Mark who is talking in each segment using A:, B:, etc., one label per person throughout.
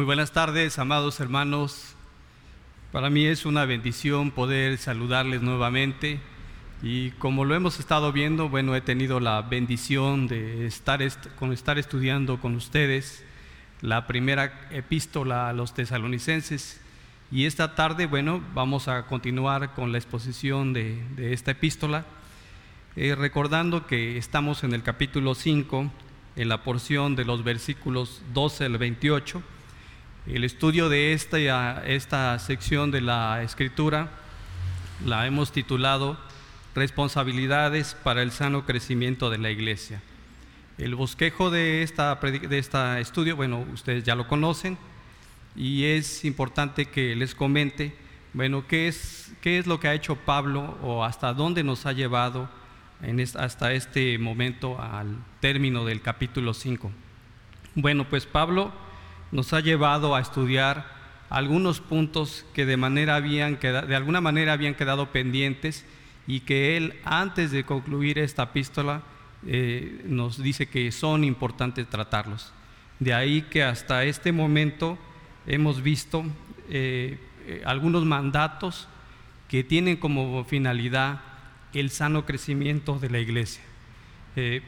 A: Muy buenas tardes, amados hermanos. Para mí es una bendición poder saludarles nuevamente. Y como lo hemos estado viendo, bueno, he tenido la bendición de estar, con estar estudiando con ustedes la primera epístola a los tesalonicenses. Y esta tarde, bueno, vamos a continuar con la exposición de, esta epístola, eh, recordando que estamos en el capítulo 5, en la porción de los versículos 12 al 28 el estudio de esta, esta sección de la escritura la hemos titulado Responsabilidades para el sano crecimiento de la iglesia. El bosquejo de esta, de esta estudio, bueno, ustedes ya lo conocen y es importante que les comente, bueno, qué es, qué es lo que ha hecho Pablo o hasta dónde nos ha llevado en hasta este momento al término del capítulo 5. Bueno, pues Pablo nos ha llevado a estudiar algunos puntos que de, manera habían de alguna manera habían quedado pendientes y que él, antes de concluir esta epístola, eh, nos dice que son importantes tratarlos. De ahí que hasta este momento hemos visto eh, eh, algunos mandatos que tienen como finalidad el sano crecimiento de la iglesia.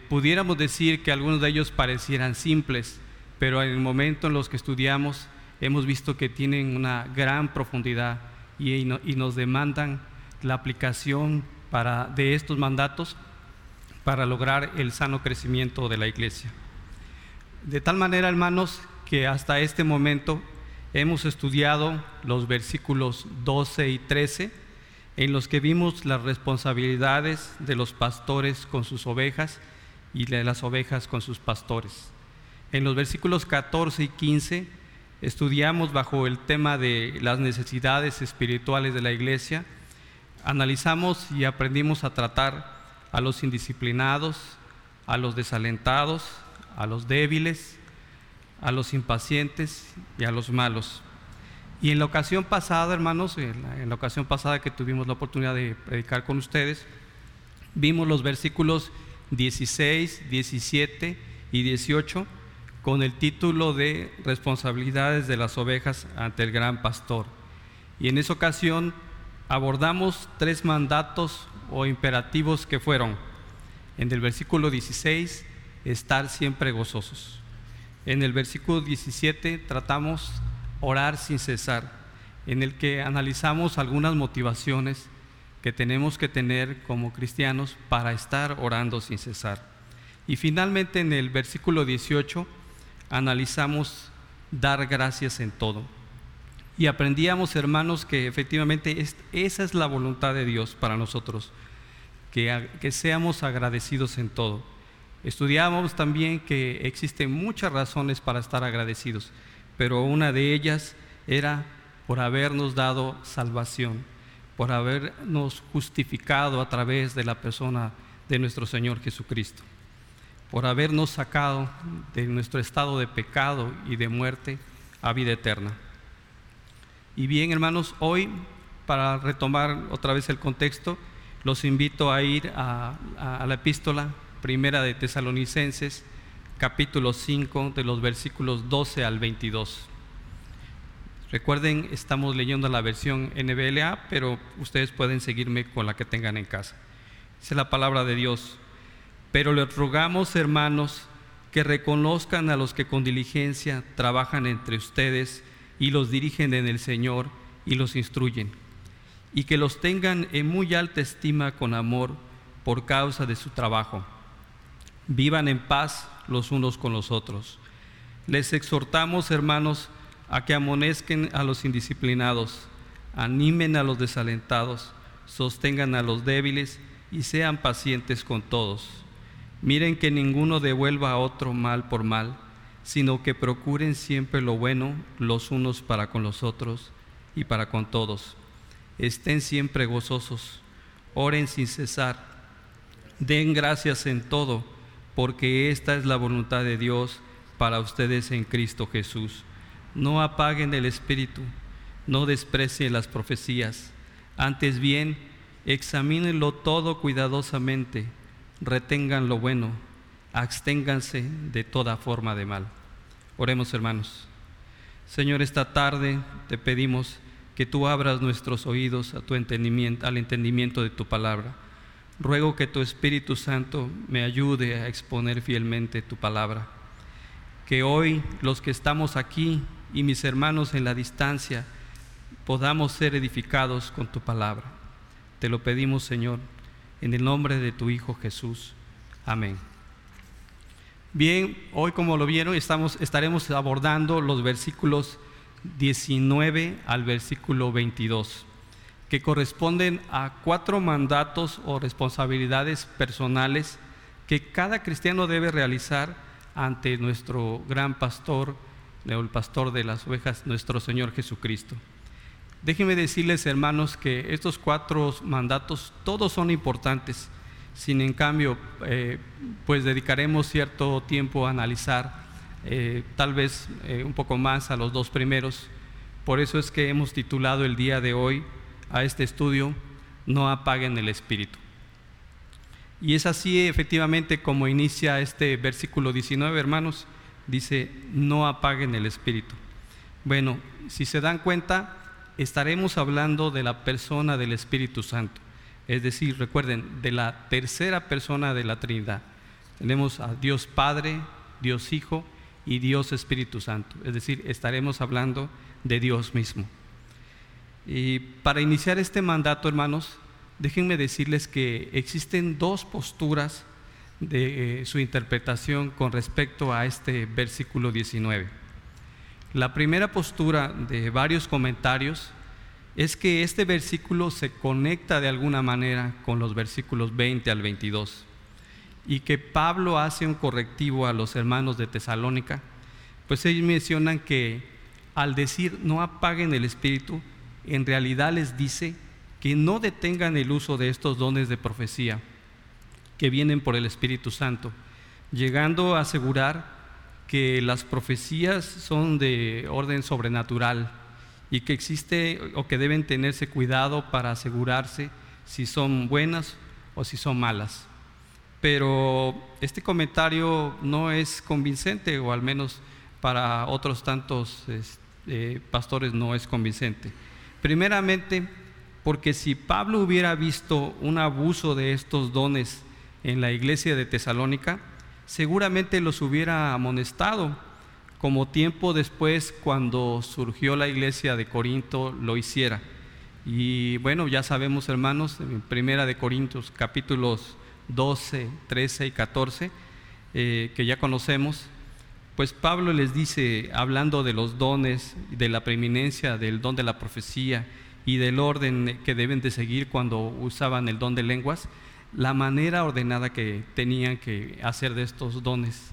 A: pudiéramos decir que algunos de ellos parecieran simples, pero en el momento en los que estudiamos hemos visto que tienen una gran profundidad y, nos demandan la aplicación de estos mandatos para lograr el sano crecimiento de la iglesia. De tal manera, hermanos, que hasta este momento hemos estudiado los versículos 12 y 13, en los que vimos las responsabilidades de los pastores con sus ovejas y de las ovejas con sus pastores. En los versículos 14 y 15 estudiamos bajo el tema de las necesidades espirituales de la iglesia, analizamos y aprendimos a tratar a los indisciplinados, a los desalentados, a los débiles, a los impacientes y a los malos. Y en la ocasión pasada, hermanos, en la, en la, ocasión pasada que tuvimos la oportunidad de predicar con ustedes, vimos los versículos 16, 17 y 18 con el título de Responsabilidades de las ovejas ante el gran pastor. Y en esa ocasión abordamos tres mandatos o imperativos que fueron, en el versículo 16, estar siempre gozosos. En el versículo 17 tratamos orar sin cesar, en el que analizamos algunas motivaciones que tenemos que tener como cristianos para estar orando sin cesar. Y finalmente en el versículo 18 analizamos dar gracias en todo. Y aprendíamos, hermanos, que efectivamente esa es la voluntad de Dios para nosotros, que, que seamos agradecidos en todo. Estudiábamos también que existen muchas razones para estar agradecidos, pero una de ellas era por habernos dado salvación, por habernos justificado a través de la persona de nuestro Señor Jesucristo por habernos sacado de nuestro estado de pecado y de muerte a vida eterna. Y bien, hermanos, hoy, para retomar otra vez el contexto, los invito a ir a, la epístola primera de Tesalonicenses, capítulo 5, de los versículos 12 al 22. Recuerden, estamos leyendo la versión NBLA, pero ustedes pueden seguirme con la que tengan en casa. Dice la palabra de Dios. Pero les rogamos, hermanos, que reconozcan a los que con diligencia trabajan entre ustedes y los dirigen en el Señor y los instruyen, y que los tengan en muy alta estima con amor por causa de su trabajo. Vivan en paz los unos con los otros. Les exhortamos, hermanos, a que amonezquen a los indisciplinados, animen a los desalentados, sostengan a los débiles y sean pacientes con todos. Miren que ninguno devuelva a otro mal por mal, sino que procuren siempre lo bueno los unos para con los otros y para con todos. Estén siempre gozosos, oren sin cesar, den gracias en todo, porque esta es la voluntad de Dios para ustedes en Cristo Jesús. No apaguen el espíritu, no desprecien las profecías, antes bien, examínenlo todo cuidadosamente retengan lo bueno, absténganse de toda forma de mal. Oremos hermanos. Señor, esta tarde te pedimos que tú abras nuestros oídos a tu entendimiento, al entendimiento de tu palabra. Ruego que tu Espíritu Santo me ayude a exponer fielmente tu palabra. Que hoy los que estamos aquí y mis hermanos en la distancia podamos ser edificados con tu palabra. Te lo pedimos, Señor, en el nombre de tu Hijo Jesús. Amén. Bien, hoy como lo vieron, estamos, estaremos abordando los versículos 19 al versículo 22, que corresponden a cuatro mandatos o responsabilidades personales que cada cristiano debe realizar ante nuestro gran pastor, el pastor de las ovejas, nuestro Señor Jesucristo. Déjenme decirles, hermanos, que estos cuatro mandatos todos son importantes sin en cambio, eh, pues dedicaremos cierto tiempo a analizar, eh, tal vez eh, un poco más a los dos primeros. Por eso es que hemos titulado el día de hoy a este estudio, No apaguen el espíritu. Y es así efectivamente como inicia este versículo 19, hermanos, dice, no apaguen el espíritu. Bueno, si se dan cuenta, estaremos hablando de la persona del Espíritu Santo. Es decir, recuerden, de la tercera persona de la Trinidad. Tenemos a Dios Padre, Dios Hijo y Dios Espíritu Santo. Es decir, estaremos hablando de Dios mismo. Y para iniciar este mandato, hermanos, déjenme decirles que existen dos posturas de eh, su interpretación con respecto a este versículo 19. La primera postura de varios comentarios es que este versículo se conecta de alguna manera con los versículos 20 al 22 y que Pablo hace un correctivo a los hermanos de Tesalónica, pues ellos mencionan que al decir no apaguen el espíritu, en realidad les dice que no detengan el uso de estos dones de profecía que vienen por el Espíritu Santo, llegando a asegurar que las profecías son de orden sobrenatural, y que existe o que deben tenerse cuidado para asegurarse si son buenas o si son malas. Pero este comentario no es convincente, o al menos para otros tantos eh, pastores no es convincente. Primeramente, porque si Pablo hubiera visto un abuso de estos dones en la iglesia de Tesalónica, seguramente los hubiera amonestado como tiempo después cuando surgió la iglesia de Corinto lo hiciera. Y bueno, ya sabemos hermanos, en Primera de Corintios capítulos 12, 13 y 14, eh, que ya conocemos, pues Pablo les dice, hablando de los dones, de la preeminencia del don de la profecía y del orden que deben de seguir cuando usaban el don de lenguas, la manera ordenada que tenían que hacer de estos dones.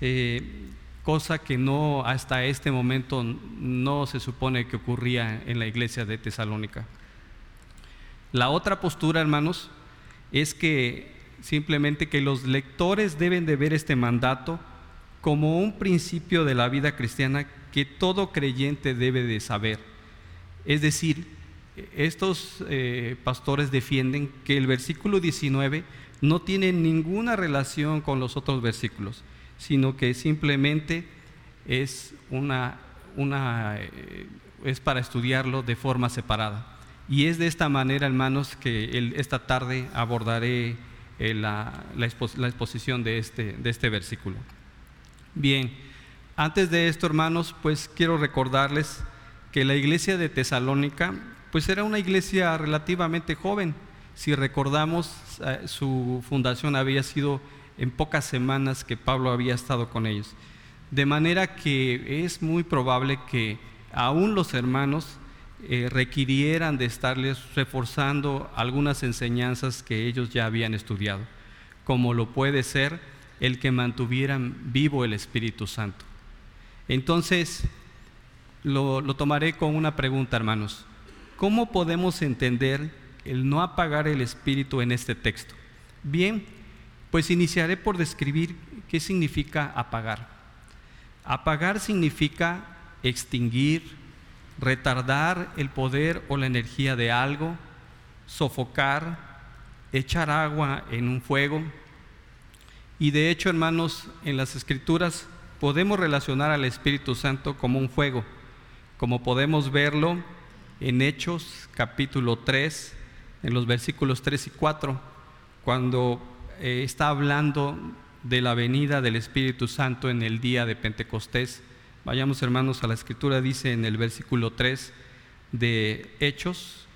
A: Eh, cosa que no hasta este momento no se supone que ocurría en la iglesia de Tesalónica. La otra postura, hermanos, es que simplemente que los lectores deben de ver este mandato como un principio de la vida cristiana que todo creyente debe de saber. Es decir, estos eh, pastores defienden que el versículo 19 no tiene ninguna relación con los otros versículos sino que simplemente es, una, una, eh, es para estudiarlo de forma separada. Y es de esta manera, hermanos, que esta tarde abordaré eh, la, la, exposición de este, de este versículo. Bien, antes de esto, hermanos, pues quiero recordarles que la iglesia de Tesalónica, pues era una iglesia relativamente joven. Si recordamos, eh, su fundación había sido en pocas semanas que Pablo había estado con ellos. De manera que es muy probable que aún los hermanos eh, requirieran de estarles reforzando algunas enseñanzas que ellos ya habían estudiado, como lo puede ser el que mantuvieran vivo el Espíritu Santo. Entonces, lo, lo tomaré con una pregunta, hermanos. ¿Cómo podemos entender el no apagar el Espíritu en este texto? Bien, pues iniciaré por describir qué significa apagar. Apagar significa extinguir, retardar el poder o la energía de algo, sofocar, echar agua en un fuego. Y de hecho, hermanos, en las escrituras podemos relacionar al Espíritu Santo como un fuego, como podemos verlo en Hechos capítulo 3, en los versículos 3 y 4, cuando eh, está hablando de la venida del Espíritu Santo en el día de Pentecostés. Vayamos hermanos a la escritura, dice en el versículo 3 de Hechos,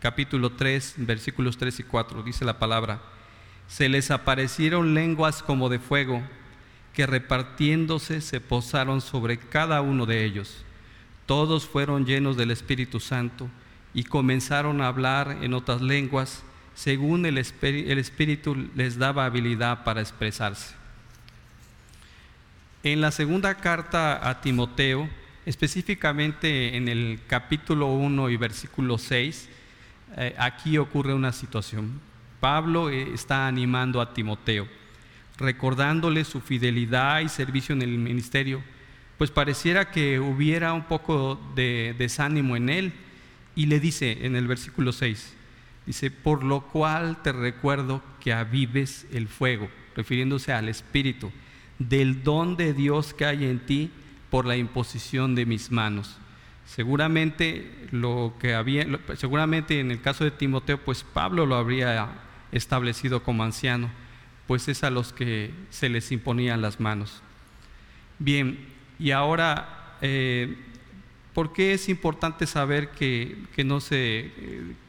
A: capítulo 3, versículos 3 y 4, dice la palabra, se les aparecieron lenguas como de fuego, que repartiéndose se posaron sobre cada uno de ellos. Todos fueron llenos del Espíritu Santo y comenzaron a hablar en otras lenguas según el, Espíritu les daba habilidad para expresarse. En la segunda carta a Timoteo, específicamente en el capítulo 1 y versículo 6, eh, aquí ocurre una situación. Pablo eh, está animando a Timoteo, recordándole su fidelidad y servicio en el ministerio, pues pareciera que hubiera un poco de desánimo en él, y le dice en el versículo 6, dice, por lo cual te recuerdo que avives el fuego, refiriéndose al Espíritu, del don de Dios que hay en ti por la imposición de mis manos. Seguramente lo que había, seguramente en el caso de Timoteo, pues Pablo lo habría establecido como anciano, pues es a los que se les imponían las manos. Bien, y ahora eh, ¿Por qué es importante saber que, no se,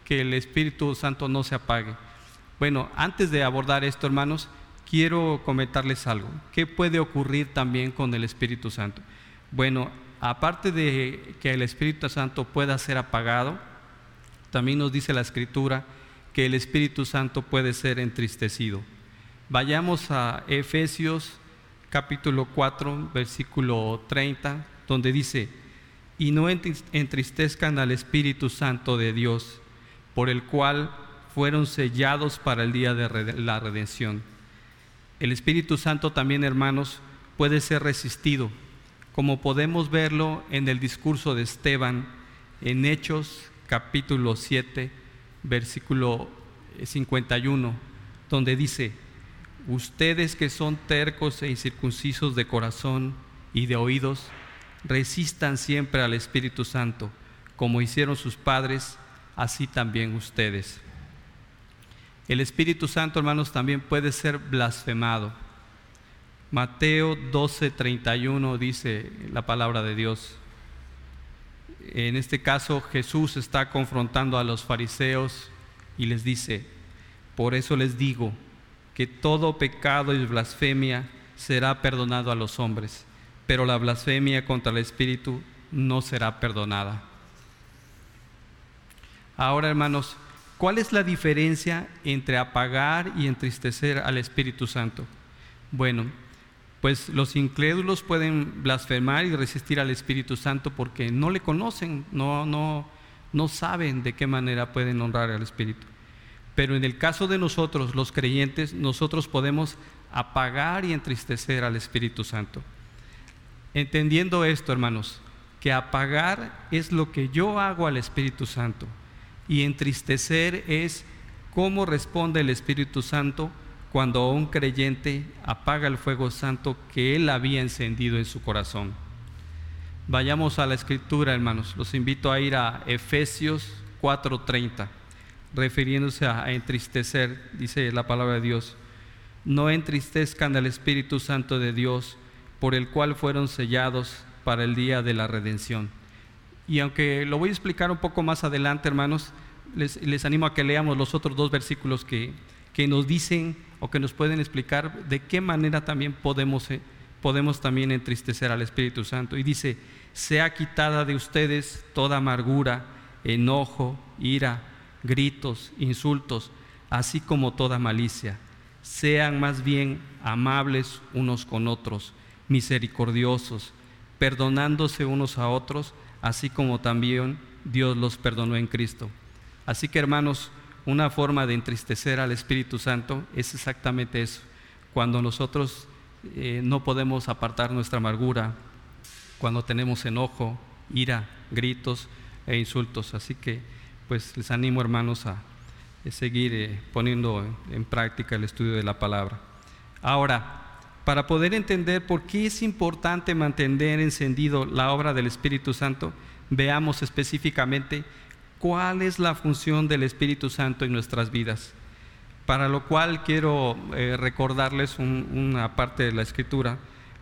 A: que el Espíritu Santo no se apague? Bueno, antes de abordar esto, hermanos, quiero comentarles algo. ¿Qué puede ocurrir también con el Espíritu Santo? Bueno, aparte de que el Espíritu Santo pueda ser apagado, también nos dice la Escritura que el Espíritu Santo puede ser entristecido. Vayamos a Efesios capítulo 4, versículo 30, donde dice, y no entristezcan al Espíritu Santo de Dios, por el cual fueron sellados para el día de la redención. El Espíritu Santo también, hermanos, puede ser resistido, como podemos verlo en el discurso de Esteban en Hechos capítulo 7, versículo 51, donde dice, ustedes que son tercos e incircuncisos de corazón y de oídos, resistan siempre al Espíritu Santo, como hicieron sus padres, así también ustedes. El Espíritu Santo, hermanos, también puede ser blasfemado. Mateo 12:31 dice la palabra de Dios. En este caso Jesús está confrontando a los fariseos y les dice, por eso les digo que todo pecado y blasfemia será perdonado a los hombres pero la blasfemia contra el Espíritu no será perdonada. Ahora, hermanos, ¿cuál es la diferencia entre apagar y entristecer al Espíritu Santo? Bueno, pues los incrédulos pueden blasfemar y resistir al Espíritu Santo porque no le conocen, no, no, no saben de qué manera pueden honrar al Espíritu. Pero en el caso de nosotros, los creyentes, nosotros podemos apagar y entristecer al Espíritu Santo. Entendiendo esto, hermanos, que apagar es lo que yo hago al Espíritu Santo y entristecer es cómo responde el Espíritu Santo cuando un creyente apaga el fuego santo que él había encendido en su corazón. Vayamos a la escritura, hermanos. Los invito a ir a Efesios 4:30, refiriéndose a entristecer, dice la palabra de Dios. No entristezcan al Espíritu Santo de Dios, por el cual fueron sellados para el día de la redención. Y aunque lo voy a explicar un poco más adelante, hermanos, les, animo a que leamos los otros dos versículos que, que, nos dicen o que nos pueden explicar de qué manera también podemos, eh, podemos también entristecer al Espíritu Santo. Y dice, sea quitada de ustedes toda amargura, enojo, ira, gritos, insultos, así como toda malicia. Sean más bien amables unos con otros misericordiosos, perdonándose unos a otros, así como también Dios los perdonó en Cristo. Así que hermanos, una forma de entristecer al Espíritu Santo es exactamente eso, cuando nosotros eh, no podemos apartar nuestra amargura, cuando tenemos enojo, ira, gritos e insultos. Así que pues les animo hermanos a seguir eh, poniendo en práctica el estudio de la palabra. Ahora, para poder entender por qué es importante mantener encendido la obra del Espíritu Santo, veamos específicamente cuál es la función del Espíritu Santo en nuestras vidas. Para lo cual quiero eh, recordarles una parte de la escritura,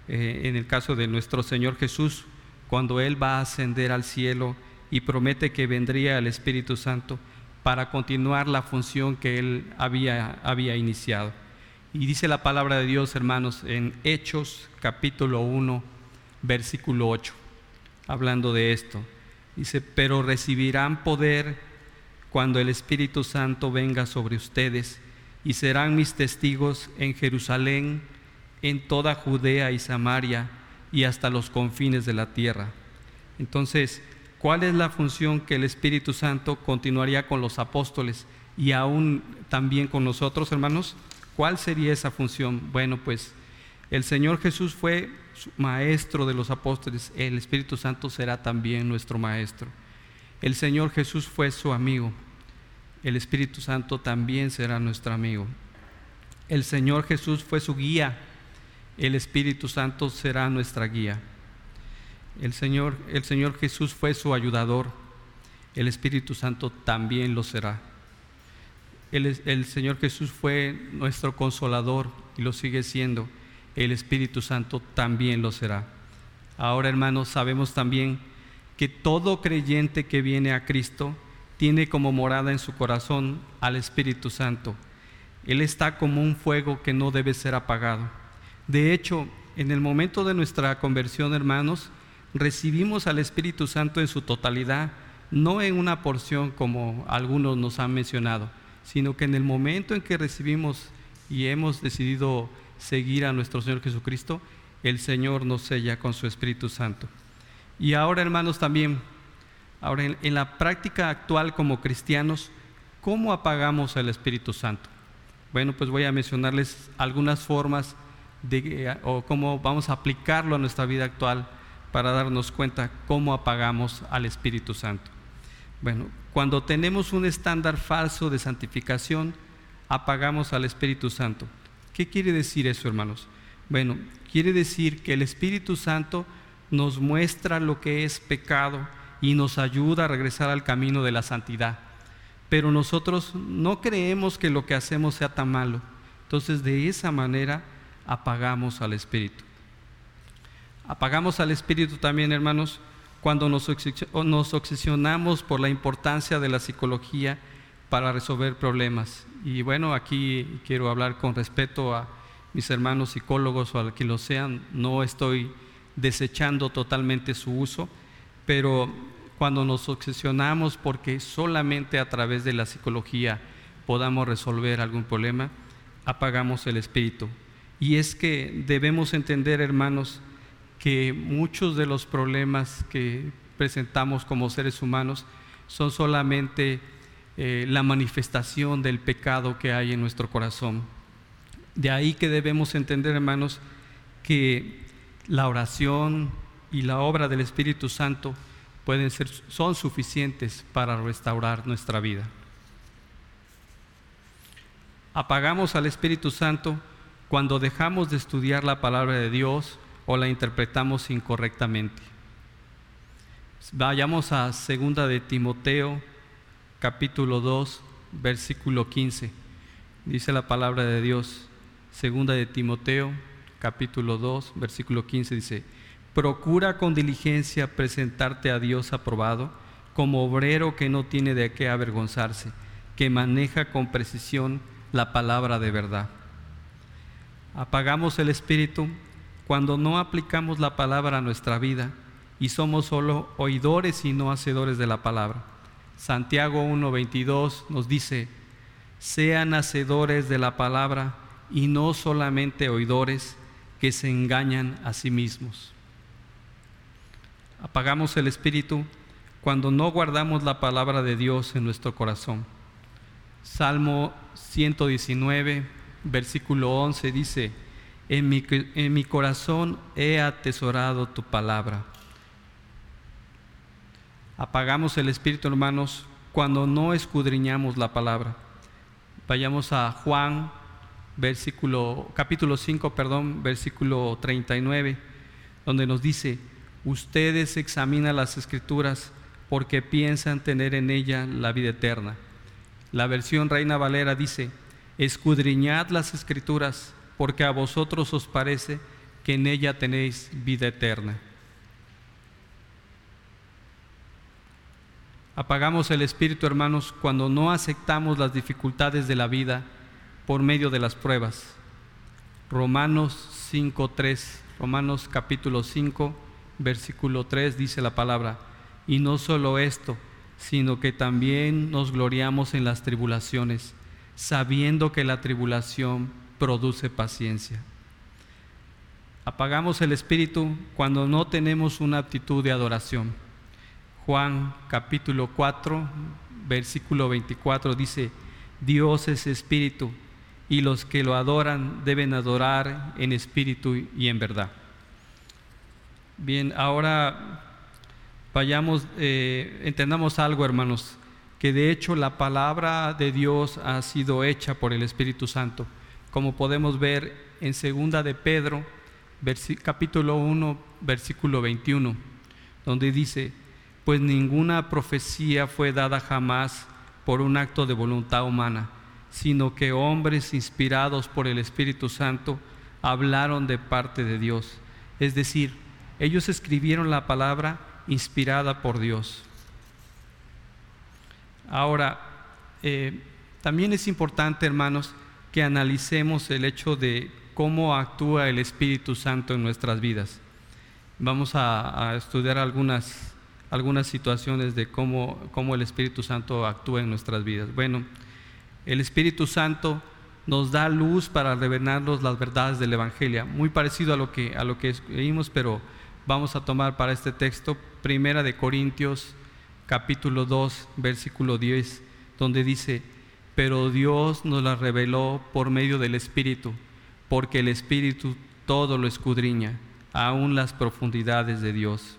A: eh, en el caso de nuestro Señor Jesús, cuando Él va a ascender al cielo y promete que vendría el Espíritu Santo para continuar la función que Él había, había iniciado. Y dice la palabra de Dios, hermanos, en Hechos capítulo 1, versículo 8, hablando de esto. Dice, pero recibirán poder cuando el Espíritu Santo venga sobre ustedes y serán mis testigos en Jerusalén, en toda Judea y Samaria y hasta los confines de la tierra. Entonces, ¿cuál es la función que el Espíritu Santo continuaría con los apóstoles y aún también con nosotros, hermanos? ¿Cuál sería esa función? Bueno, pues el Señor Jesús fue maestro de los apóstoles, el Espíritu Santo será también nuestro maestro. El Señor Jesús fue su amigo, el Espíritu Santo también será nuestro amigo. El Señor Jesús fue su guía, el Espíritu Santo será nuestra guía. El Señor, el Señor Jesús fue su ayudador, el Espíritu Santo también lo será. El, el Señor Jesús fue nuestro consolador y lo sigue siendo. El Espíritu Santo también lo será. Ahora, hermanos, sabemos también que todo creyente que viene a Cristo tiene como morada en su corazón al Espíritu Santo. Él está como un fuego que no debe ser apagado. De hecho, en el momento de nuestra conversión, hermanos, recibimos al Espíritu Santo en su totalidad, no en una porción como algunos nos han mencionado, sino que en el momento en que recibimos y hemos decidido seguir a nuestro Señor Jesucristo, el Señor nos sella con su Espíritu Santo. Y ahora, hermanos, también Ahora, en, la práctica actual como cristianos, ¿cómo apagamos al Espíritu Santo? Bueno, pues voy a mencionarles algunas formas de, eh, o cómo vamos a aplicarlo a nuestra vida actual para darnos cuenta cómo apagamos al Espíritu Santo. Bueno, cuando tenemos un estándar falso de santificación, apagamos al Espíritu Santo. ¿Qué quiere decir eso, hermanos? Bueno, quiere decir que el Espíritu Santo nos muestra lo que es pecado, y nos ayuda a regresar al camino de la santidad. Pero nosotros no creemos que lo que hacemos sea tan malo. Entonces de esa manera apagamos al Espíritu. Apagamos al Espíritu también, hermanos, cuando nos, obsesionamos por la importancia de la psicología para resolver problemas. Y bueno, aquí quiero hablar con respeto a mis hermanos psicólogos o a que lo sean. No estoy desechando totalmente su uso, pero cuando nos obsesionamos porque solamente a través de la psicología podamos resolver algún problema, apagamos el espíritu. Y es que debemos entender, hermanos, que muchos de los problemas que presentamos como seres humanos son solamente eh, la manifestación del pecado que hay en nuestro corazón. De ahí que debemos entender, hermanos, que la oración y la obra del Espíritu Santo pueden ser, son suficientes para restaurar nuestra vida. Apagamos al Espíritu Santo cuando dejamos de estudiar la palabra de Dios o la interpretamos incorrectamente. Vayamos a segunda de Timoteo, capítulo 2, versículo 15. Dice la palabra de Dios, segunda de Timoteo, capítulo 2, versículo 15 dice, Procura con diligencia presentarte a Dios aprobado como obrero que no tiene de qué avergonzarse, que maneja con precisión la palabra de verdad. Apagamos el espíritu cuando no aplicamos la palabra a nuestra vida y somos solo oidores y no hacedores de la palabra. Santiago 1:22 nos dice, sean hacedores de la palabra y no solamente oidores que se engañan a sí mismos. Apagamos el espíritu cuando no guardamos la palabra de Dios en nuestro corazón. Salmo 119, versículo 11 dice, en mi, corazón he atesorado tu palabra. Apagamos el espíritu, hermanos, cuando no escudriñamos la palabra. Vayamos a Juan, versículo, capítulo 5, perdón, versículo 39, donde nos dice, ustedes examinan las escrituras porque piensan tener en ella la vida eterna. La versión Reina Valera dice, escudriñad las escrituras porque a vosotros os parece que en ella tenéis vida eterna. Apagamos el espíritu, hermanos, cuando no aceptamos las dificultades de la vida por medio de las pruebas. Romanos 5.3, Romanos capítulo 5, versículo 3 dice la palabra, y no solo esto, sino que también nos gloriamos en las tribulaciones, sabiendo que la tribulación produce paciencia. Apagamos el espíritu cuando no tenemos una actitud de adoración. Juan capítulo 4, versículo 24 dice, Dios es espíritu y los que lo adoran deben adorar en espíritu y en verdad. Bien, ahora vayamos, eh, entendamos algo, hermanos, que de hecho la palabra de Dios ha sido hecha por el Espíritu Santo, como podemos ver en segunda de Pedro, capítulo 1, versículo 21, donde dice, pues ninguna profecía fue dada jamás por un acto de voluntad humana, sino que hombres inspirados por el Espíritu Santo hablaron de parte de Dios. Es decir, ellos escribieron la palabra inspirada por Dios. Ahora, eh, también es importante, hermanos, que analicemos el hecho de cómo actúa el Espíritu Santo en nuestras vidas. Vamos a, estudiar algunas, algunas situaciones de cómo, cómo el Espíritu Santo actúa en nuestras vidas. Bueno, el Espíritu Santo nos da luz para revelarnos las verdades del Evangelio, muy parecido a lo que, a lo que pero vamos a tomar para este texto Primera de Corintios capítulo 2 versículo 10 donde dice, pero Dios nos la reveló por medio del Espíritu, porque el Espíritu todo lo escudriña, aún las profundidades de Dios.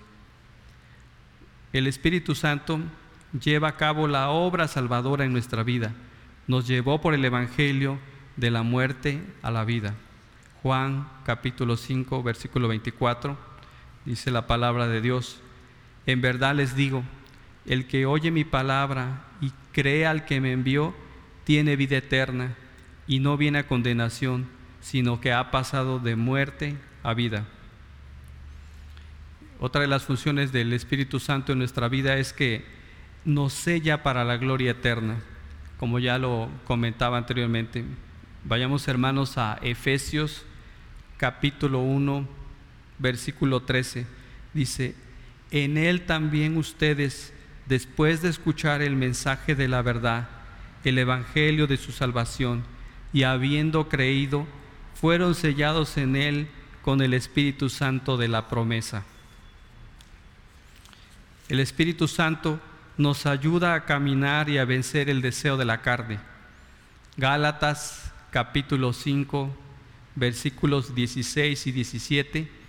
A: El Espíritu Santo lleva a cabo la obra salvadora en nuestra vida, nos llevó por el Evangelio de la muerte a la vida. Juan capítulo 5 versículo 24 dice la palabra de Dios. En verdad les digo, el que oye mi palabra y cree al que me envió, tiene vida eterna y no viene a condenación, sino que ha pasado de muerte a vida. Otra de las funciones del Espíritu Santo en nuestra vida es que nos sella para la gloria eterna, como ya lo comentaba anteriormente. Vayamos hermanos a Efesios capítulo 1 versículo 13, dice, en él también ustedes, después de escuchar el mensaje de la verdad, el evangelio de su salvación, y habiendo creído, fueron sellados en él con el Espíritu Santo de la promesa. El Espíritu Santo nos ayuda a caminar y a vencer el deseo de la carne. Gálatas capítulo 5 versículos 16 y 17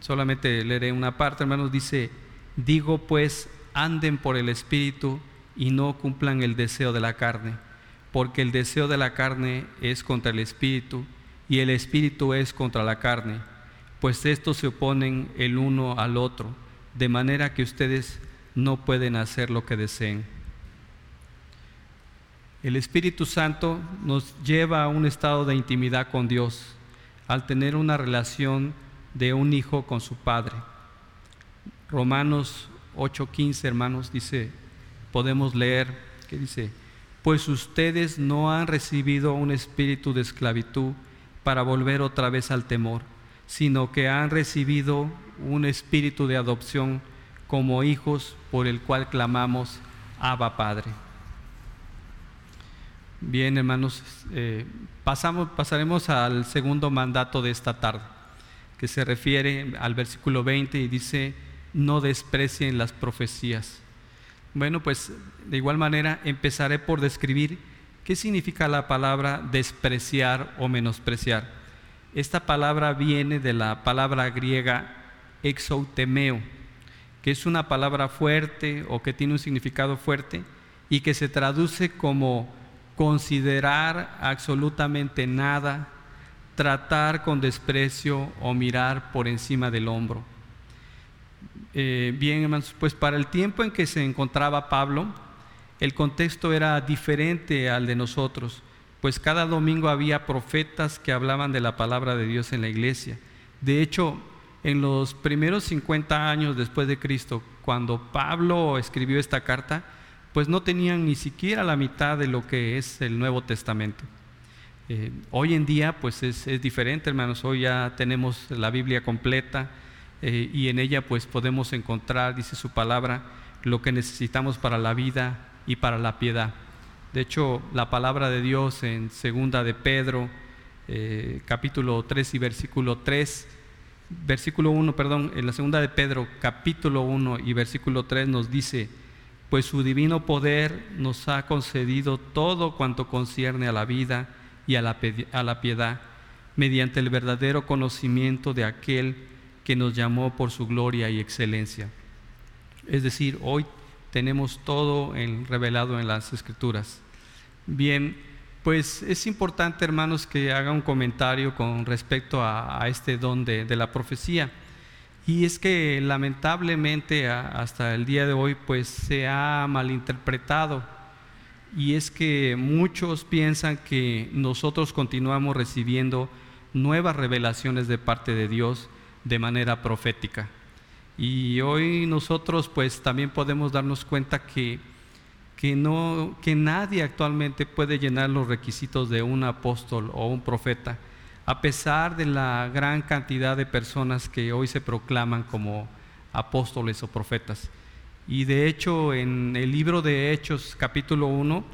A: solamente leeré una parte, hermanos, dice, digo pues, anden por el Espíritu y no cumplan el deseo de la carne, porque el deseo de la carne es contra el Espíritu y el Espíritu es contra la carne, pues estos se oponen el uno al otro, de manera que ustedes no pueden hacer lo que deseen. El Espíritu Santo nos lleva a un estado de intimidad con Dios al tener una relación de un hijo con su padre. Romanos 8:15, hermanos, dice, podemos leer que dice, pues ustedes no han recibido un espíritu de esclavitud para volver otra vez al temor, sino que han recibido un espíritu de adopción como hijos por el cual clamamos, Abba Padre. Bien, hermanos, eh, pasamos, pasaremos al segundo mandato de esta tarde que se refiere al versículo 20 y dice, no desprecien las profecías. Bueno, pues de igual manera empezaré por describir qué significa la palabra despreciar o menospreciar. Esta palabra viene de la palabra griega exoutemeo, que es una palabra fuerte o que tiene un significado fuerte y que se traduce como considerar absolutamente nada, tratar con desprecio o mirar por encima del hombro. Eh, bien, hermanos, pues para el tiempo en que se encontraba Pablo, el contexto era diferente al de nosotros, pues cada domingo había profetas que hablaban de la palabra de Dios en la iglesia. De hecho, en los primeros 50 años después de Cristo, cuando Pablo escribió esta carta, pues no tenían ni siquiera la mitad de lo que es el Nuevo Testamento. Eh, hoy en día pues es, diferente, hermanos, hoy ya tenemos la Biblia completa eh, y en ella pues podemos encontrar, dice su palabra, lo que necesitamos para la vida y para la piedad. De hecho, la palabra de Dios en segunda de Pedro, eh, capítulo 3 y versículo 3, versículo 1, perdón, en la segunda de Pedro, capítulo 1 y versículo 3 nos dice, pues su divino poder nos ha concedido todo cuanto concierne a la vida y a la, a la piedad, mediante el verdadero conocimiento de aquel que nos llamó por su gloria y excelencia. Es decir, hoy tenemos todo revelado en las escrituras. Bien, pues es importante, hermanos, que haga un comentario con respecto a, este don de, la profecía. Y es que lamentablemente hasta el día de hoy pues se ha malinterpretado y es que muchos piensan que nosotros continuamos recibiendo nuevas revelaciones de parte de Dios de manera profética. Y hoy nosotros pues también podemos darnos cuenta que, que, no, que nadie actualmente puede llenar los requisitos de un apóstol o un profeta, a pesar de la gran cantidad de personas que hoy se proclaman como apóstoles o profetas. Y de hecho en el libro de Hechos capítulo 1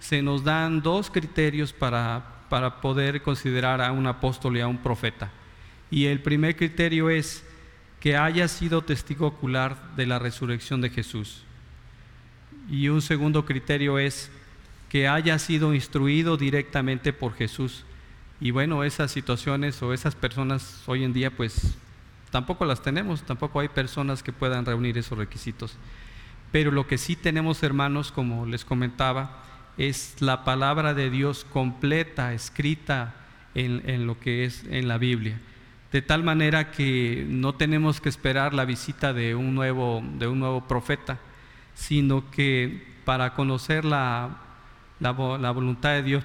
A: se nos dan dos criterios para, para poder considerar a un apóstol y a un profeta. Y el primer criterio es que haya sido testigo ocular de la resurrección de Jesús. Y un segundo criterio es que haya sido instruido directamente por Jesús. Y bueno, esas situaciones o esas personas hoy en día pues tampoco las tenemos, tampoco hay personas que puedan reunir esos requisitos. Pero lo que sí tenemos, hermanos, como les comentaba, es la palabra de Dios completa, escrita en, lo que es en la Biblia de tal manera que no tenemos que esperar la visita de un nuevo, de un nuevo profeta, sino que para conocer la, la, voluntad de Dios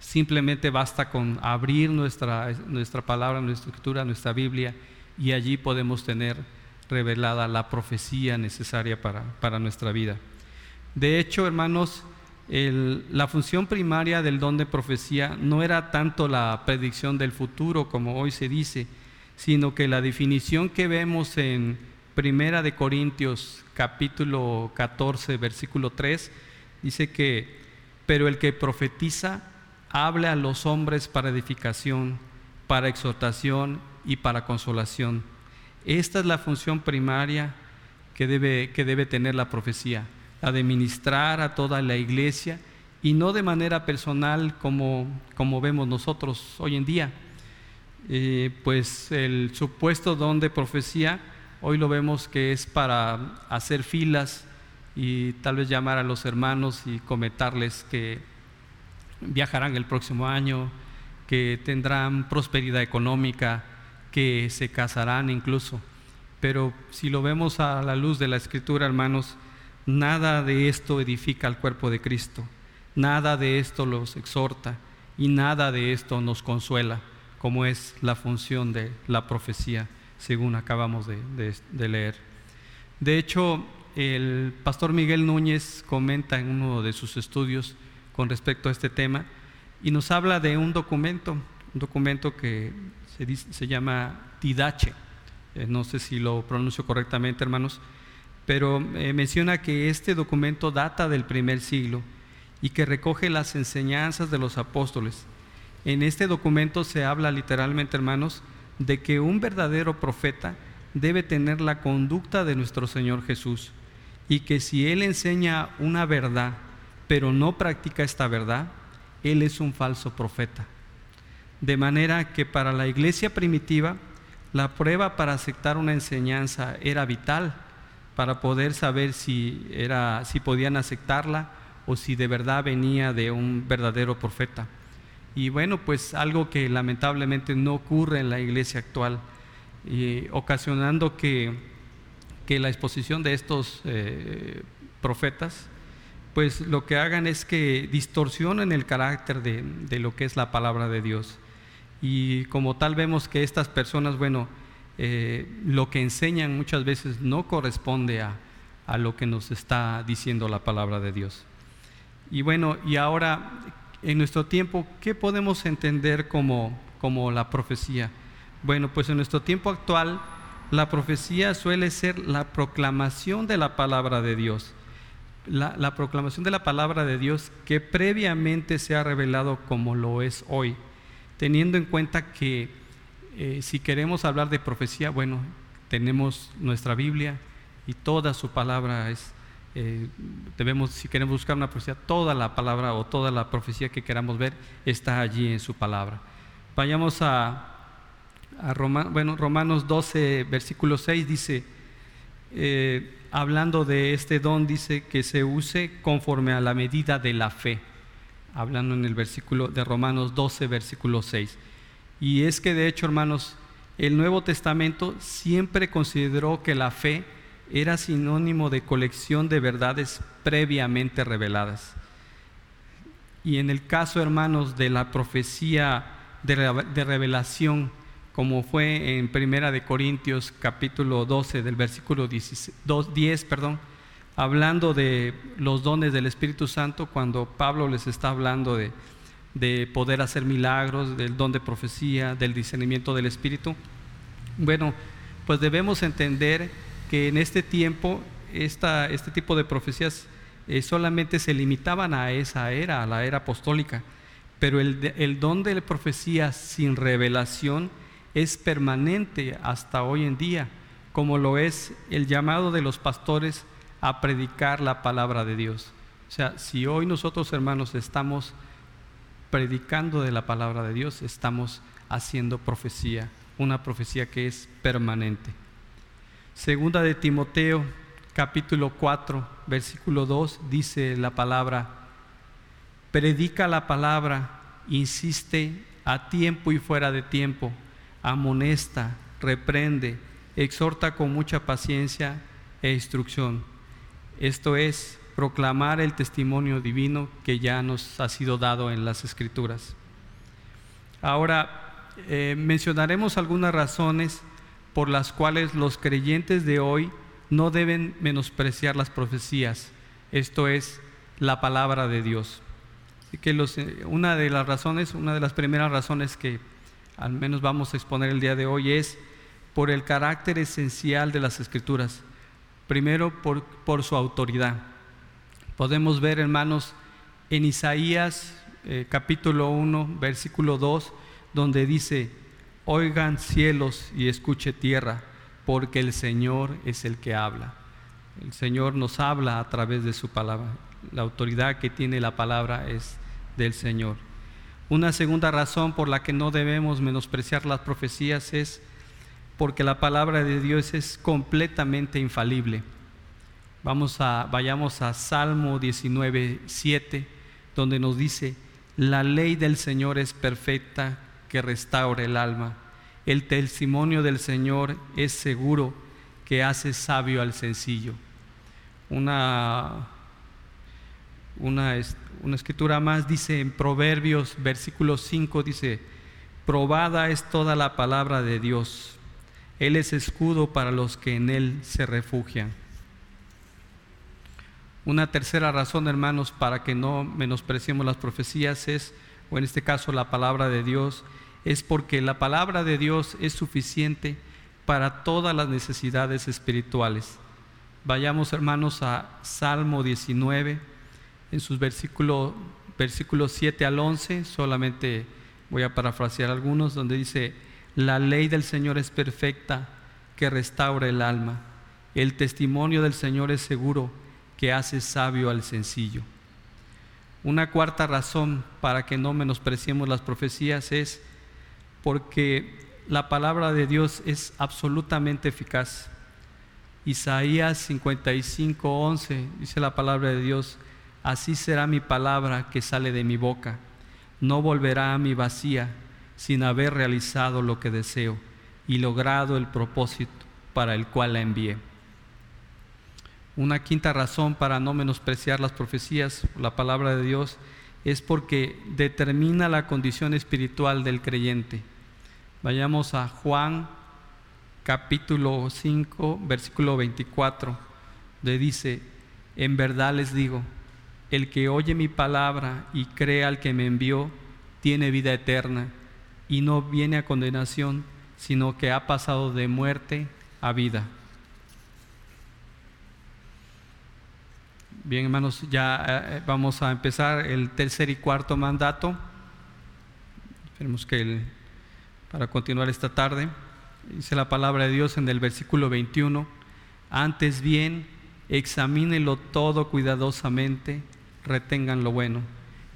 A: simplemente basta con abrir nuestra, nuestra palabra, nuestra escritura, nuestra Biblia, y allí podemos tener revelada la profecía necesaria para, para nuestra vida. De hecho, hermanos, la función primaria del don de profecía no era tanto la predicción del futuro como hoy se dice, sino que la definición que vemos en Primera de Corintios capítulo 14 versículo 3 dice que pero el que profetiza habla a los hombres para edificación, para exhortación y para consolación. Esta es la función primaria que debe, que debe tener la profecía a a toda la iglesia y no de manera personal como, como vemos nosotros hoy en día. Eh, pues el supuesto don de profecía, hoy lo vemos que es para hacer filas y tal vez llamar a los hermanos y comentarles que viajarán el próximo año, que tendrán prosperidad económica, que se casarán incluso. Pero si lo vemos a la luz de la escritura, hermanos, Nada de esto edifica al cuerpo de Cristo, nada de esto los exhorta y nada de esto nos consuela, como es la función de la profecía, según acabamos de, leer. De hecho, el pastor Miguel Núñez comenta en uno de sus estudios con respecto a este tema y nos habla de un documento, un documento que se, llama Tidache, eh, no sé si lo pronuncio correctamente, hermanos, pero eh, menciona que este documento data del primer siglo y que recoge las enseñanzas de los apóstoles. En este documento se habla literalmente, hermanos, de que un verdadero profeta debe tener la conducta de nuestro Señor Jesús y que si Él enseña una verdad, pero no practica esta verdad, Él es un falso profeta. De manera que para la iglesia primitiva, la prueba para aceptar una enseñanza era vital para poder saber si, era, si podían aceptarla o si de verdad venía de un verdadero profeta. Y bueno, pues algo que lamentablemente no ocurre en la iglesia actual, ocasionando que que la exposición de estos eh, profetas, pues lo que hagan es que distorsionen el carácter de, de, lo que es la palabra de Dios. Y como tal vemos que estas personas, bueno, eh, lo que enseñan muchas veces no corresponde a, a lo que nos está diciendo la palabra de Dios. Y bueno, y ahora en nuestro tiempo, ¿qué podemos entender como, como la profecía? Bueno, pues en nuestro tiempo actual, la profecía suele ser la proclamación de la palabra de Dios. La, proclamación de la palabra de Dios que previamente se ha revelado como lo es hoy, teniendo en cuenta que eh, si queremos hablar de profecía, bueno, tenemos nuestra Biblia y toda su palabra es, eh, debemos, si queremos buscar una profecía, toda la palabra o toda la profecía que queramos ver está allí en su palabra. Vayamos a bueno, Romanos 12, versículo 6 dice, eh, hablando de este don, dice que se use conforme a la medida de la fe, hablando en el versículo de Romanos 12, versículo 6. Y es que de hecho, hermanos, el Nuevo Testamento siempre consideró que la fe era sinónimo de colección de verdades previamente reveladas. Y en el caso, hermanos, de la profecía de revelación, como fue en Primera de Corintios capítulo 12 del versículo 10, perdón, hablando de los dones del Espíritu Santo, cuando Pablo les está hablando de, de poder hacer milagros, del don de profecía, del discernimiento del Espíritu. Bueno, pues debemos entender que en este tiempo esta, este tipo de profecías eh, solamente se limitaban a esa era, a la era apostólica, pero el, el don de profecía sin revelación, es permanente hasta hoy en día, como lo es el llamado de los pastores a predicar la palabra de Dios. O sea, si hoy nosotros hermanos estamos predicando de la palabra de Dios, estamos haciendo profecía, una profecía que es permanente. Segunda de Timoteo, capítulo 4, versículo 2, dice la palabra, predica la palabra, insiste a tiempo y fuera de tiempo amonesta, reprende, exhorta con mucha paciencia e instrucción. Esto es proclamar el testimonio divino que ya nos ha sido dado en las escrituras. Ahora, eh, mencionaremos algunas razones por las cuales los creyentes de hoy no deben menospreciar las profecías, esto es, la palabra de Dios. Así que eh, una de las razones, una de las primeras razones que al menos vamos a exponer el día de hoy, es por el carácter esencial de las escrituras. Primero, por, su autoridad. Podemos ver, hermanos, en Isaías eh, capítulo 1, versículo 2, donde dice, oigan cielos y escuche tierra, porque el Señor es el que habla. El Señor nos habla a través de su palabra. La autoridad que tiene la palabra es del Señor. Una segunda razón por la que no debemos menospreciar las profecías es porque la palabra de Dios es completamente infalible. Vamos a, vayamos a Salmo 19, 7, donde nos dice, la ley del Señor es perfecta que restaura el alma. El testimonio del Señor es seguro que hace sabio al sencillo. Una, una, una escritura más dice en Proverbios, versículo 5, dice, probada es toda la palabra de Dios. Él es escudo para los que en Él se refugian. Una tercera razón, hermanos, para que no menospreciemos las profecías es, o en este caso la palabra de Dios, es porque la palabra de Dios es suficiente para todas las necesidades espirituales. Vayamos, hermanos, a Salmo 19 en sus versículos, versículos 7 al 11, solamente voy a parafrasear algunos, donde dice, la ley del Señor es perfecta, que restaura el alma. El testimonio del Señor es seguro, que hace sabio al sencillo. Una cuarta razón para que no menospreciemos las profecías es porque la palabra de Dios es absolutamente eficaz. Isaías 55, 11 dice la palabra de Dios, Así será mi palabra que sale de mi boca. No volverá a mi vacía sin haber realizado lo que deseo y logrado el propósito para el cual la envié. Una quinta razón para no menospreciar las profecías, la palabra de Dios, es porque determina la condición espiritual del creyente. Vayamos a Juan capítulo 5, versículo 24, donde dice, en verdad les digo, el que oye mi palabra y cree al que me envió, tiene vida eterna y no viene a condenación, sino que ha pasado de muerte a vida. Bien, hermanos, ya eh, vamos a empezar el tercer y cuarto mandato. Esperemos que para continuar esta tarde, dice la palabra de Dios en el versículo 21, antes bien, examínenlo todo cuidadosamente, retengan lo bueno.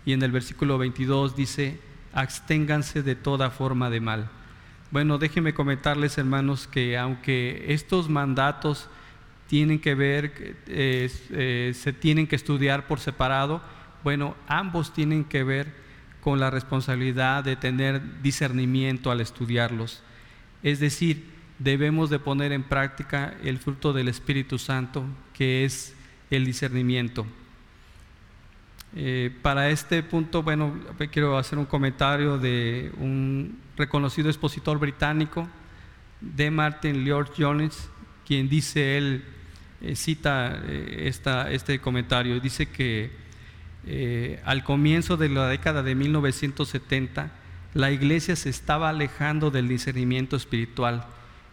A: Y en el versículo 22 dice, absténganse de toda forma de mal. Bueno, déjenme comentarles, hermanos, que aunque estos mandatos tienen que ver, eh, se tienen que estudiar por separado, bueno, ambos tienen que ver con la responsabilidad de tener discernimiento al estudiarlos. Es decir, debemos de poner en práctica el fruto del Espíritu Santo, que es el discernimiento. Eh, para este punto, bueno, quiero hacer un comentario de un reconocido expositor británico, de Martin Lloyd Jones, quien dice él, eh, cita eh, esta, este comentario, dice que eh, al comienzo de la década de 1970, la iglesia se estaba alejando del discernimiento espiritual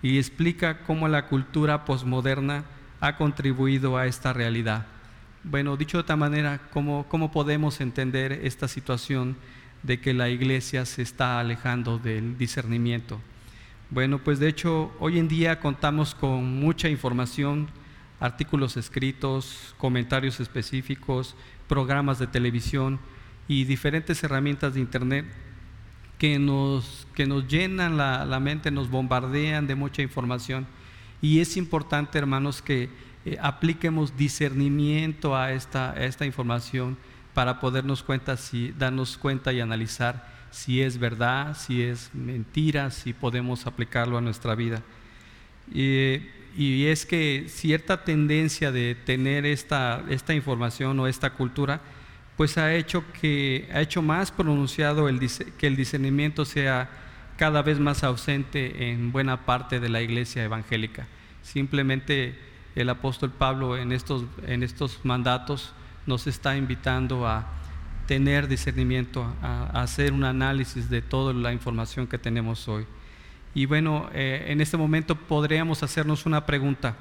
A: y explica cómo la cultura posmoderna ha contribuido a esta realidad. Bueno, dicho de otra manera, ¿cómo, ¿cómo podemos entender esta situación de que la iglesia se está alejando del discernimiento? Bueno, pues de hecho, hoy en día contamos con mucha información artículos escritos, comentarios específicos, programas de televisión y diferentes herramientas de Internet que nos, que nos llenan la, mente, nos bombardean de mucha información. Y es importante, hermanos, que eh, apliquemos discernimiento a esta, a esta información para podernos cuenta si, darnos cuenta y analizar si es verdad, si es mentira, si podemos aplicarlo a nuestra vida. Y, y es que cierta tendencia de tener esta, esta información o esta cultura, pues ha hecho que ha hecho más pronunciado el, que el discernimiento sea cada vez más ausente en buena parte de la iglesia evangélica. Simplemente el apóstol Pablo en estos, en estos mandatos nos está invitando a tener discernimiento, a hacer un análisis de toda la información que tenemos hoy. Y bueno, eh, en este momento podríamos hacernos una pregunta.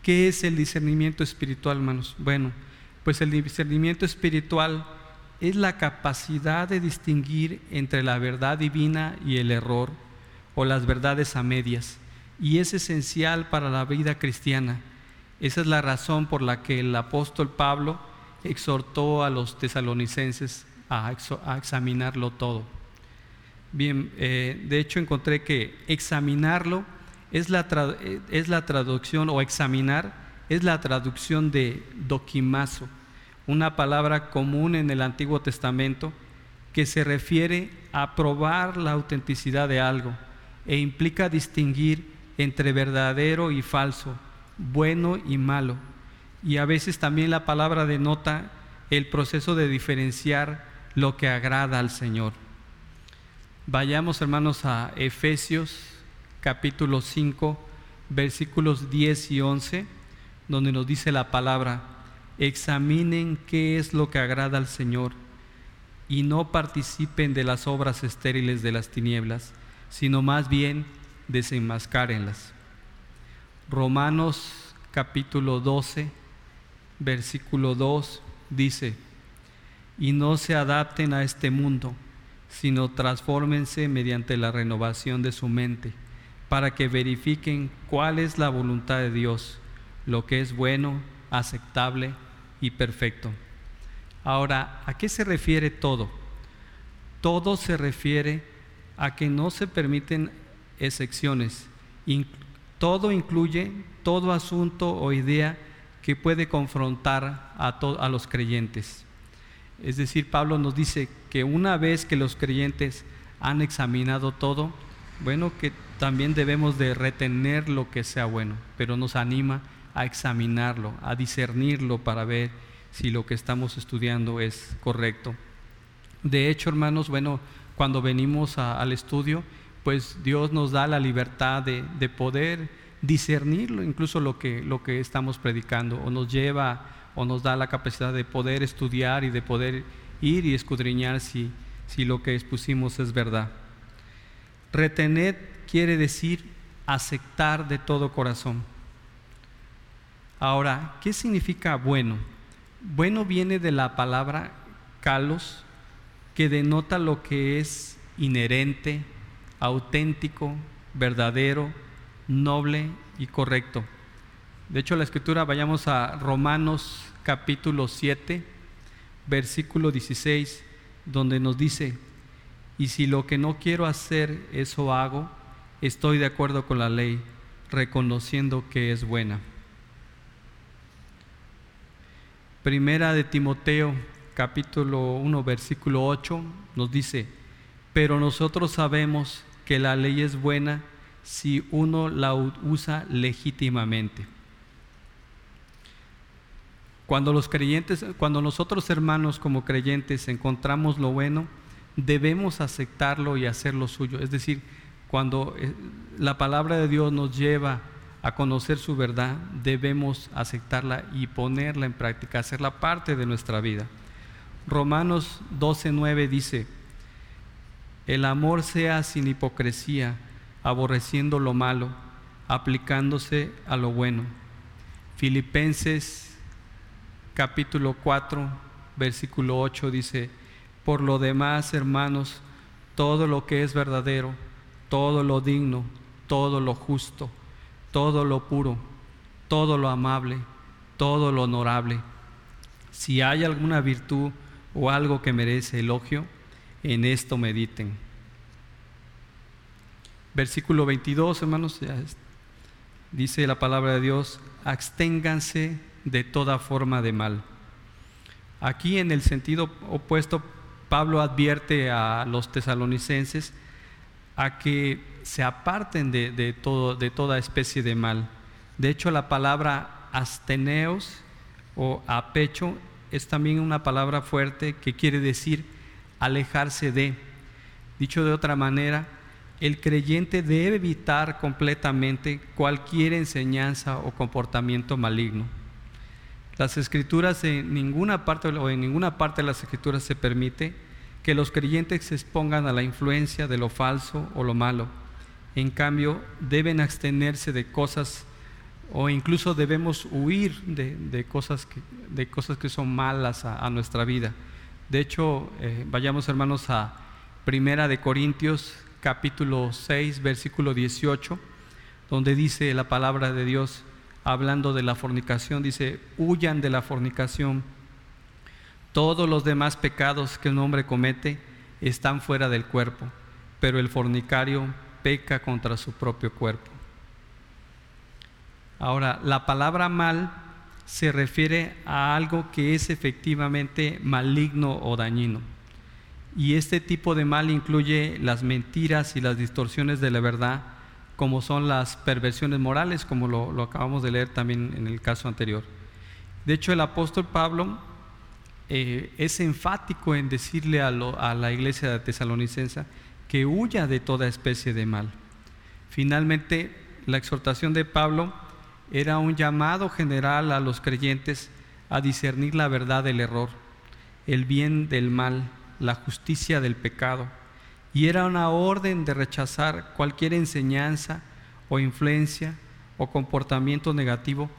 A: ¿Qué es el discernimiento espiritual, hermanos? Bueno, pues el discernimiento espiritual es la capacidad de distinguir entre la verdad divina y el error o las verdades a medias. Y es esencial para la vida cristiana. Esa es la razón por la que el apóstol Pablo exhortó a los tesalonicenses a examinarlo todo. Bien, eh, de hecho encontré que examinarlo es la, es la traducción, o examinar es la traducción de doquimazo, una palabra común en el Antiguo Testamento que se refiere a probar la autenticidad de algo e implica distinguir entre verdadero y falso, bueno y malo. Y a veces también la palabra denota el proceso de diferenciar lo que agrada al Señor. Vayamos hermanos a Efesios capítulo 5 versículos 10 y 11, donde nos dice la palabra, examinen qué es lo que agrada al Señor y no participen de las obras estériles de las tinieblas, sino más bien desenmascárenlas. Romanos capítulo 12, versículo 2 dice, y no se adapten a este mundo, sino transfórmense mediante la renovación de su mente, para que verifiquen cuál es la voluntad de Dios, lo que es bueno, aceptable y perfecto. Ahora, ¿a qué se refiere todo? Todo se refiere a que no se permiten excepciones. todo incluye todo asunto o idea que puede confrontar a, a los creyentes. Es decir, Pablo nos dice que una vez que los creyentes han examinado todo, bueno, que también debemos de retener lo que sea bueno, pero nos anima a examinarlo, a discernirlo para ver si lo que estamos estudiando es correcto. De hecho, hermanos, bueno, cuando venimos al estudio, pues Dios nos da la libertad de, de poder discernirlo, incluso lo que, lo que estamos predicando, o nos lleva o nos da la capacidad de poder estudiar y de poder ir y escudriñar si, si lo que expusimos es verdad. Retener quiere decir aceptar de todo corazón. Ahora, ¿qué significa bueno? Bueno viene de la palabra kalos, que denota lo que es inherente, auténtico, verdadero, noble y correcto. De hecho, la escritura, vayamos a Romanos capítulo 7, versículo 16, donde nos dice, y si lo que no quiero hacer, eso hago, estoy de acuerdo con la ley, reconociendo que es buena. Primera de Timoteo, capítulo 1, versículo 8, nos dice, pero nosotros sabemos que la ley es buena si uno la usa legítimamente. Cuando los creyentes, cuando nosotros hermanos como creyentes encontramos lo bueno, debemos aceptarlo y hacerlo suyo. Es decir, cuando eh, la palabra de Dios nos lleva a conocer su verdad, debemos aceptarla y ponerla en práctica, hacerla parte de nuestra vida. Romanos 12:9 dice, el amor sea sin hipocresía, aborreciendo lo malo, aplicándose a lo bueno. Filipenses capítulo 4, versículo 8 dice, por lo demás, hermanos, todo lo que es verdadero, todo lo digno, todo lo justo, todo lo puro, todo lo amable, todo lo honorable. Si hay alguna virtud o algo que merece elogio, en esto mediten. Versículo 22, hermanos, dice la palabra de Dios, absténganse de toda forma de mal. Aquí en el sentido opuesto, Pablo advierte a los tesalonicenses a que se aparten de, todo, de toda especie de mal. De hecho, la palabra asteneos o apecho es también una palabra fuerte que quiere decir alejarse de. Dicho de otra manera, el creyente debe evitar completamente cualquier enseñanza o comportamiento maligno. Las escrituras en ninguna parte o en ninguna parte de las escrituras se permite que los creyentes se expongan a la influencia de lo falso o lo malo. En cambio, deben abstenerse de cosas o incluso debemos huir de, cosas, que, de cosas que son malas a, nuestra vida. De hecho, eh, vayamos hermanos a Primera de Corintios capítulo 6, versículo 18, donde dice la palabra de Dios, hablando de la fornicación, dice, huyan de la fornicación. Todos los demás pecados que un hombre comete están fuera del cuerpo, pero el fornicario peca contra su propio cuerpo. Ahora, la palabra mal se refiere a algo que es efectivamente maligno o dañino. Y este tipo de mal incluye las mentiras y las distorsiones de la verdad, como son las perversiones morales, como lo, acabamos de leer también en el caso anterior. De hecho, el apóstol Pablo eh, es enfático en decirle a, a la iglesia de tesalonicense que huya de toda especie de mal. Finalmente, la exhortación de Pablo era un llamado general a los creyentes a discernir la verdad del error, el bien del mal, la justicia del pecado y era una orden de rechazar cualquier enseñanza o influencia o comportamiento negativo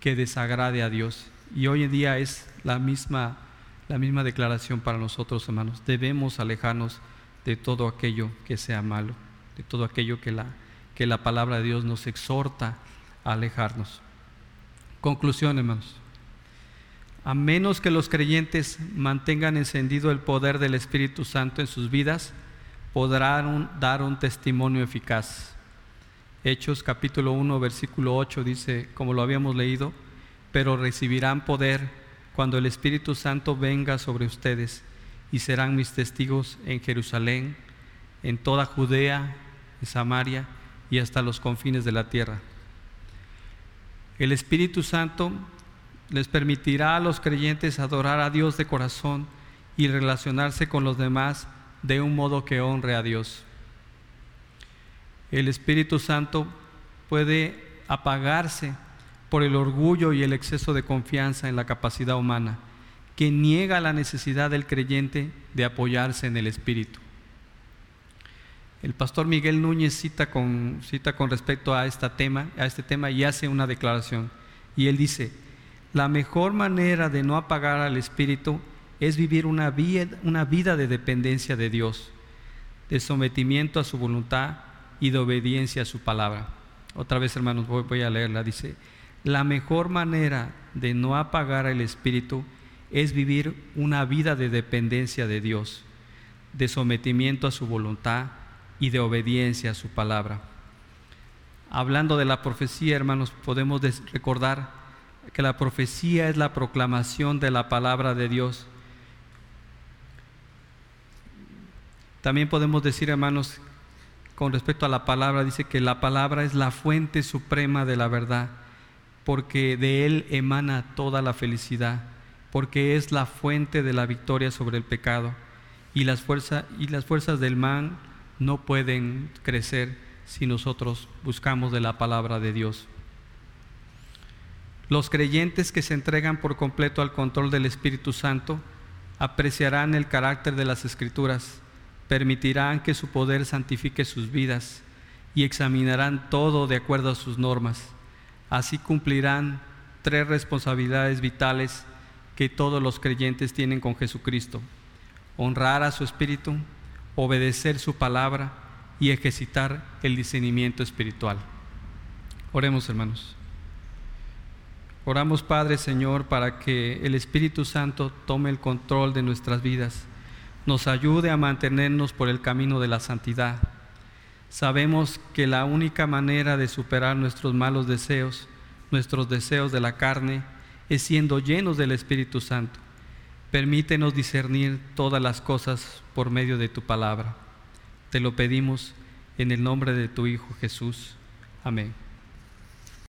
A: que desagrade a Dios. Y hoy en día es la misma, la misma declaración para nosotros, hermanos. Debemos alejarnos de todo aquello que sea malo, de todo aquello que la, que la palabra de Dios nos exhorta a alejarnos. Conclusión, hermanos. A menos que los creyentes mantengan encendido el poder del Espíritu Santo en sus vidas, podrán dar un testimonio eficaz. Hechos capítulo 1, versículo 8 dice, como lo habíamos leído, pero recibirán poder cuando el Espíritu Santo venga sobre ustedes y serán mis testigos en Jerusalén, en toda Judea, en Samaria y hasta los confines de la tierra. El Espíritu Santo les permitirá a los creyentes adorar a Dios de corazón y relacionarse con los demás de un modo que honre a Dios. El Espíritu Santo puede apagarse por el orgullo y el exceso de confianza en la capacidad humana, que niega la necesidad del creyente de apoyarse en el Espíritu. El pastor Miguel Núñez cita con, cita con respecto a, esta tema, a este tema y hace una declaración. Y él dice, la mejor manera de no apagar al Espíritu es vivir una vida, una vida de dependencia de Dios, de sometimiento a su voluntad y de obediencia a su palabra. Otra vez, hermanos, voy, voy a leerla. Dice, la mejor manera de no apagar el Espíritu es vivir una vida de dependencia de Dios, de sometimiento a su voluntad y de obediencia a su palabra. Hablando de la profecía, hermanos, podemos recordar que la profecía es la proclamación de la palabra de Dios. También podemos decir, hermanos, con respecto a la palabra, dice que la palabra es la fuente suprema de la verdad, porque de él emana toda la felicidad, porque es la fuente de la victoria sobre el pecado, y las, fuerzas y las fuerzas del mal no pueden crecer si nosotros buscamos de la palabra de Dios. Los creyentes que se entregan por completo al control del Espíritu Santo apreciarán el carácter de las Escrituras, permitirán que su poder santifique sus vidas y examinarán todo de acuerdo a sus normas. Así cumplirán tres responsabilidades vitales que todos los creyentes tienen con Jesucristo. Honrar a su Espíritu, obedecer su palabra y ejercitar el discernimiento espiritual. Oremos hermanos. Oramos Padre Señor para que el Espíritu Santo tome el control de nuestras vidas, nos ayude a mantenernos por el camino de la santidad. Sabemos que la única manera de superar nuestros malos deseos, nuestros deseos de la carne, es siendo llenos del Espíritu Santo. Permítenos discernir todas las cosas por medio de tu palabra. Te lo pedimos en el nombre de tu Hijo Jesús. Amén.